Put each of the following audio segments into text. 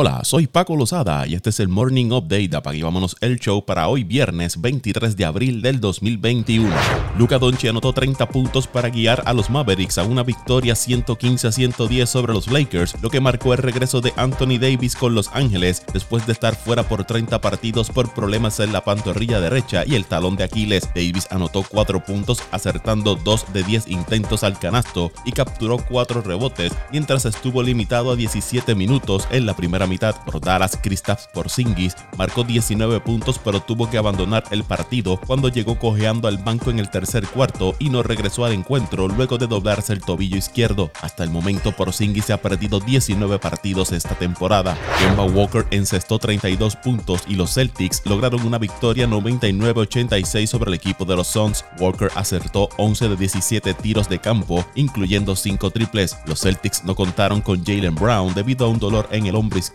Hola, soy Paco Lozada y este es el Morning Update de Vámonos el Show para hoy viernes 23 de abril del 2021. Luca Doncic anotó 30 puntos para guiar a los Mavericks a una victoria 115 a 110 sobre los Lakers, lo que marcó el regreso de Anthony Davis con Los Ángeles después de estar fuera por 30 partidos por problemas en la pantorrilla derecha y el talón de Aquiles. Davis anotó 4 puntos acertando 2 de 10 intentos al canasto y capturó 4 rebotes mientras estuvo limitado a 17 minutos en la primera mitad por Dallas Kristaps Porzingis, marcó 19 puntos pero tuvo que abandonar el partido cuando llegó cojeando al banco en el tercer cuarto y no regresó al encuentro luego de doblarse el tobillo izquierdo. Hasta el momento Porzingis se ha perdido 19 partidos esta temporada. Kemba Walker encestó 32 puntos y los Celtics lograron una victoria 99-86 sobre el equipo de los Suns. Walker acertó 11 de 17 tiros de campo, incluyendo 5 triples. Los Celtics no contaron con Jalen Brown debido a un dolor en el hombro izquierdo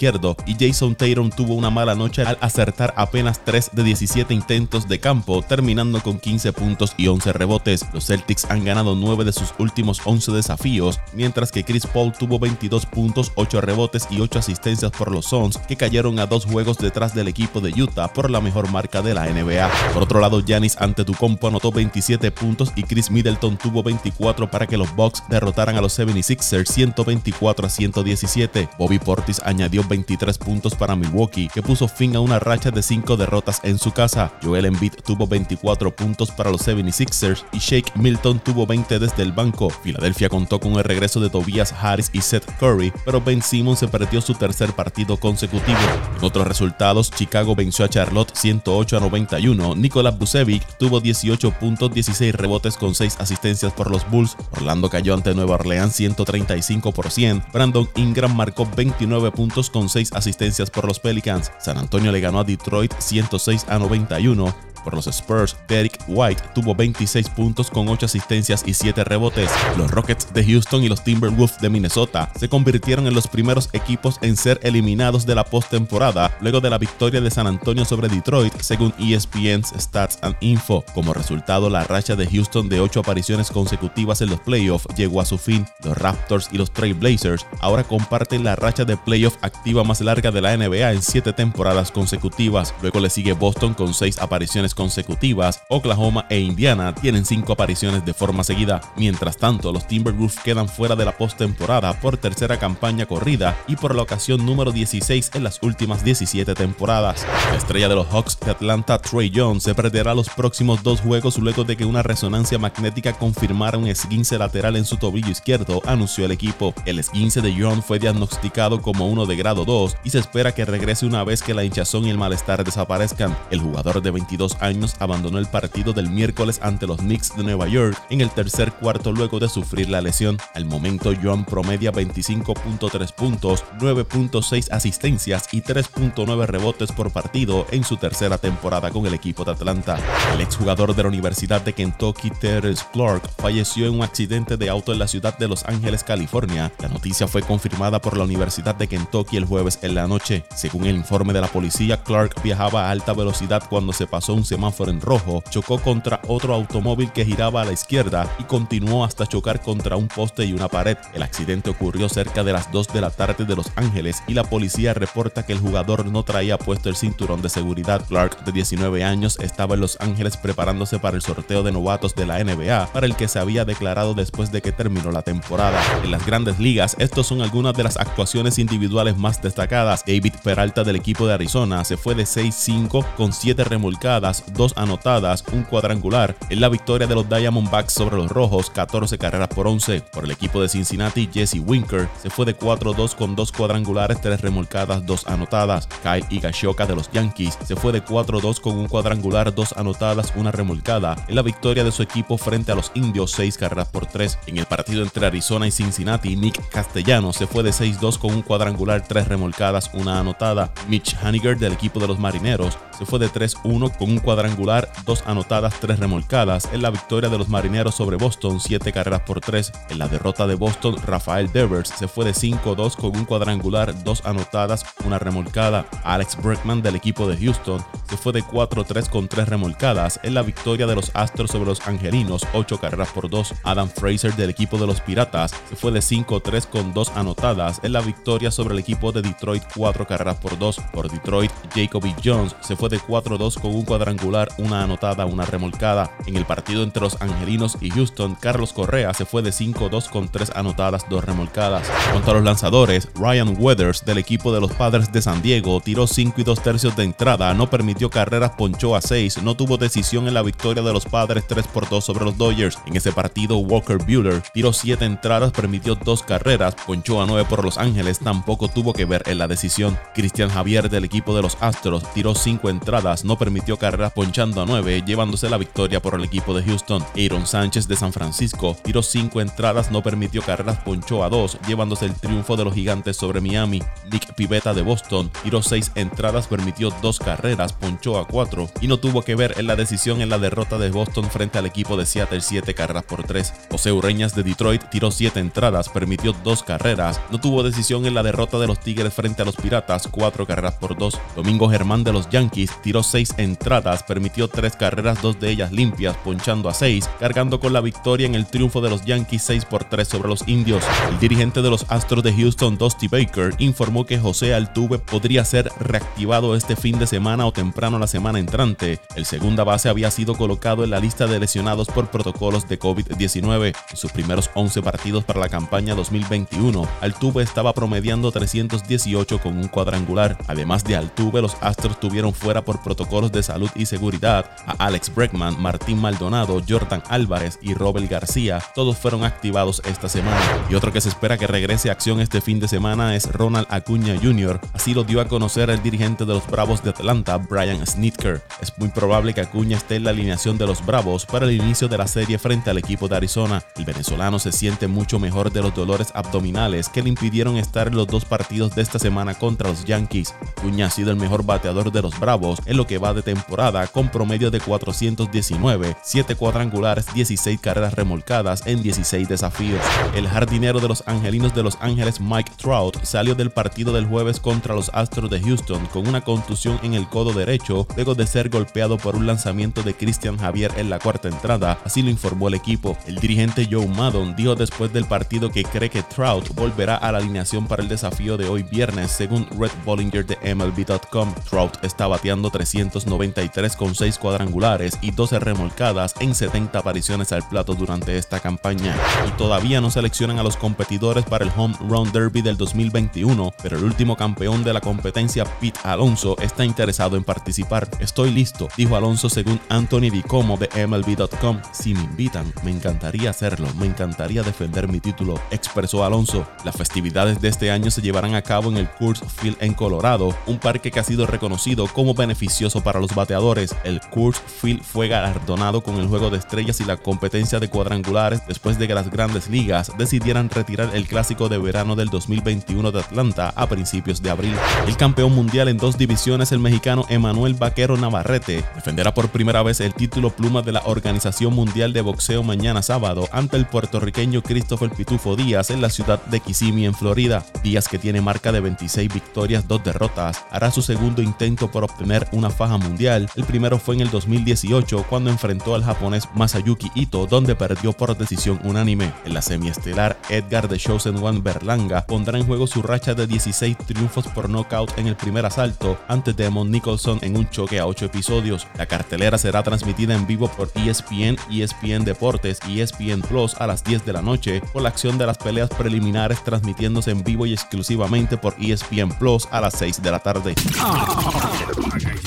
y Jason Tatum tuvo una mala noche al acertar apenas 3 de 17 intentos de campo, terminando con 15 puntos y 11 rebotes. Los Celtics han ganado 9 de sus últimos 11 desafíos, mientras que Chris Paul tuvo 22 puntos, 8 rebotes y 8 asistencias por los Suns, que cayeron a dos juegos detrás del equipo de Utah por la mejor marca de la NBA. Por otro lado, Giannis Antetokounmpo anotó 27 puntos y Chris Middleton tuvo 24 para que los Bucks derrotaran a los 76ers 124 a 117. Bobby Portis añadió 23 puntos para Milwaukee, que puso fin a una racha de 5 derrotas en su casa. Joel Embiid tuvo 24 puntos para los 76ers y Shake Milton tuvo 20 desde el banco. Filadelfia contó con el regreso de Tobias Harris y Seth Curry, pero Ben Simmons se perdió su tercer partido consecutivo. En otros resultados, Chicago venció a Charlotte 108 a 91. Nikola Vucevic tuvo 18 puntos, 16 rebotes con 6 asistencias por los Bulls. Orlando cayó ante Nueva Orleans 135 por 100. Brandon Ingram marcó 29 puntos con 6 asistencias por los Pelicans. San Antonio le ganó a Detroit 106 a 91. Por los Spurs, Derek White tuvo 26 puntos con 8 asistencias y 7 rebotes. Los Rockets de Houston y los Timberwolves de Minnesota se convirtieron en los primeros equipos en ser eliminados de la postemporada luego de la victoria de San Antonio sobre Detroit, según ESPN's Stats and Info. Como resultado, la racha de Houston de 8 apariciones consecutivas en los playoffs llegó a su fin. Los Raptors y los Trail Blazers ahora comparten la racha de playoff activa más larga de la NBA en 7 temporadas consecutivas. Luego le sigue Boston con 6 apariciones consecutivas, Oklahoma e Indiana tienen 5 apariciones de forma seguida. Mientras tanto, los Timberwolves quedan fuera de la postemporada por tercera campaña corrida y por la ocasión número 16 en las últimas 17 temporadas. La estrella de los Hawks de Atlanta, Trey Jones, se perderá los próximos dos juegos luego de que una resonancia magnética confirmara un esguince lateral en su tobillo izquierdo, anunció el equipo. El esguince de Jones fue diagnosticado como uno de grado 2 y se espera que regrese una vez que la hinchazón y el malestar desaparezcan. El jugador de 22 años abandonó el partido del miércoles ante los Knicks de Nueva York en el tercer cuarto luego de sufrir la lesión. Al momento, Joan promedia 25.3 puntos, 9.6 asistencias y 3.9 rebotes por partido en su tercera temporada con el equipo de Atlanta. El exjugador de la Universidad de Kentucky, Terrence Clark, falleció en un accidente de auto en la ciudad de Los Ángeles, California. La noticia fue confirmada por la Universidad de Kentucky el jueves en la noche. Según el informe de la policía, Clark viajaba a alta velocidad cuando se pasó un semáforo en rojo, chocó contra otro automóvil que giraba a la izquierda y continuó hasta chocar contra un poste y una pared. El accidente ocurrió cerca de las 2 de la tarde de Los Ángeles y la policía reporta que el jugador no traía puesto el cinturón de seguridad. Clark, de 19 años, estaba en Los Ángeles preparándose para el sorteo de novatos de la NBA, para el que se había declarado después de que terminó la temporada. En las grandes ligas, estos son algunas de las actuaciones individuales más destacadas. David Peralta del equipo de Arizona se fue de 6-5 con 7 remolcadas, 2 anotadas, un cuadrangular en la victoria de los Diamondbacks sobre los Rojos, 14 carreras por 11. Por el equipo de Cincinnati, Jesse Winker se fue de 4-2 con 2 cuadrangulares, 3 remolcadas, 2 anotadas. Kyle Higashioka de los Yankees se fue de 4-2 con un cuadrangular, 2 anotadas, una remolcada en la victoria de su equipo frente a los Indios, 6 carreras por 3. En el partido entre Arizona y Cincinnati, Nick Castellano se fue de 6-2 con un cuadrangular, 3 remolcadas, una anotada. Mitch Haniger del equipo de los Marineros se fue de 3-1 con un cuadrangular, 2 anotadas, 3 remolcadas en la victoria de los Marineros sobre Boston, 7 carreras por 3. En la derrota de Boston, Rafael Devers se fue de 5-2 con un cuadrangular, 2 anotadas, una remolcada. Alex Bregman del equipo de Houston se fue de 4-3 con 3 remolcadas en la victoria de los Astros sobre los Angelinos, 8 carreras por 2. Adam Fraser del equipo de los Piratas se fue de 5-3 con 2 anotadas en la victoria sobre el equipo de Detroit, 4 carreras por 2. Por Detroit, Jacoby Jones se fue de 4-2 con un cuadrangular, una anotada, una remolcada. En el partido entre los Angelinos y Houston, Carlos Correa se fue de 5-2 con 3 anotadas, 2 remolcadas. Contra los lanzadores, Ryan Weathers del equipo de los Padres de San Diego tiró 5 y 2 tercios de entrada, no permitió carreras, ponchó a 6, no tuvo decisión en la victoria de los Padres 3 por 2 sobre los Dodgers. En ese partido, Walker Bueller tiró 7 entradas, permitió 2 carreras, ponchó a 9 por Los Ángeles, tampoco tuvo que ver en la decisión. Cristian Javier del equipo de los Astros tiró 5 entradas, no permitió carreras, ponchando a 9, llevándose la victoria por el equipo de Houston. Aaron Sánchez de San Francisco tiró 5 entradas, no permitió carreras, ponchó a 2, llevándose el triunfo de los gigantes sobre Miami. Nick Pivetta de Boston tiró 6 entradas, permitió 2 carreras, ponchó a 4 y no tuvo que ver en la decisión en la derrota de Boston frente al equipo de Seattle 7 carreras por 3. José Ureñas de Detroit tiró 7 entradas, permitió 2 carreras, no tuvo decisión en la derrota de los Tigres frente a los Piratas 4 carreras por 2. Domingo Germán de los Yankees tiró 6 entradas, permitió 3 carreras, 2 de ellas limpias, ponchando a 6, cargando con la victoria en el triunfo de los Yankees 6 por 3 sobre los Indios. El dirigente de los Astros de Houston, Dusty Baker, informó que José Altuve podría ser reactivado este fin de semana o temprano la semana entrante. El segunda base había sido colocado en la lista de lesionados por protocolos de COVID-19. En sus primeros 11 partidos para la campaña 2021, Altuve estaba promediando 318 con un cuadrangular. Además de Altuve, los Astros tuvieron fuera por protocolos de salud y seguridad a Alex Bregman, Martín Maldonado, Jordan Álvarez y Robert García. Todos fueron activados esta semana. Y otro que se espera que regrese a acción este fin de semana es Ronald Acuña Jr. Así lo dio a conocer el dirigente de los Bravos de Atlanta, Brian Snitker. Es muy probable que Acuña esté en la alineación de los Bravos para el inicio de la serie frente al equipo de Arizona. El venezolano se siente mucho mejor de los dolores abdominales que le impidieron estar en los dos partidos de esta semana contra los Yankees. Acuña ha sido el mejor bateador de los Bravos en lo que va de temporada con promedio de 419, 7 cuadrangulares, 16 carreras remolcadas en 16 desafíos. El jardinero de los Angelinos de Los Ángeles, Mike Trout, salió del partido del jueves contra los Astros de Houston con una contusión en el codo derecho luego de ser golpeado por un lanzamiento de Christian Javier en la cuarta entrada, así lo informó el equipo. El dirigente Joe Maddon dijo después del partido que cree que Trout volverá a la alineación para el desafío de hoy viernes, según Red Bollinger de MLB.com. Trout está bateando 393 con 6 cuadrangulares y 12 remolcadas en 70 apariciones al plato durante esta campaña. Y todavía no seleccionan a los competidores para el Home Run Derby del 2021, pero el último campeón de la competencia, Pete Alonso, está interesado en participar. Estoy listo, dijo Alonso según Anthony Dicomo de MLB.com. Si me invitan, me encantaría hacerlo, me encantaría defender mi título, expresó Alonso. Las festividades de este año se llevarán a cabo en el Coors Field en Colorado, un parque que ha sido reconocido como beneficioso para los bateadores. El Coors Field fue galardonado con el juego de estrellas y la competencia de cuadrangulares después de que las grandes ligas decidieran retirar el clásico de verano del 2021 de Atlanta a principios de abril. El campeón mundial en dos divisiones, el mexicano Emanuel Vaquero Navarrete, defenderá por primera vez el título pluma de la Organización Mundial de Boxeo mañana sábado ante el puertorriqueño Christopher Pitufo Díaz en la ciudad de Kissimmee, en Florida. Díaz, que tiene marca de 26 victorias, 2 derrotas, hará su segundo intento por obtener una faja mundial. Primero fue en el 2018 cuando enfrentó al japonés Masayuki Ito, donde perdió por decisión unánime. En la semiestelar, Edgar de Chosen One Berlanga pondrá en juego su racha de 16 triunfos por knockout en el primer asalto ante Demon Nicholson en un choque a 8 episodios. La cartelera será transmitida en vivo por ESPN, ESPN Deportes y ESPN Plus a las 10 de la noche, con la acción de las peleas preliminares transmitiéndose en vivo y exclusivamente por ESPN Plus a las 6 de la tarde. Ah,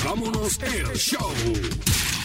vámonos el show.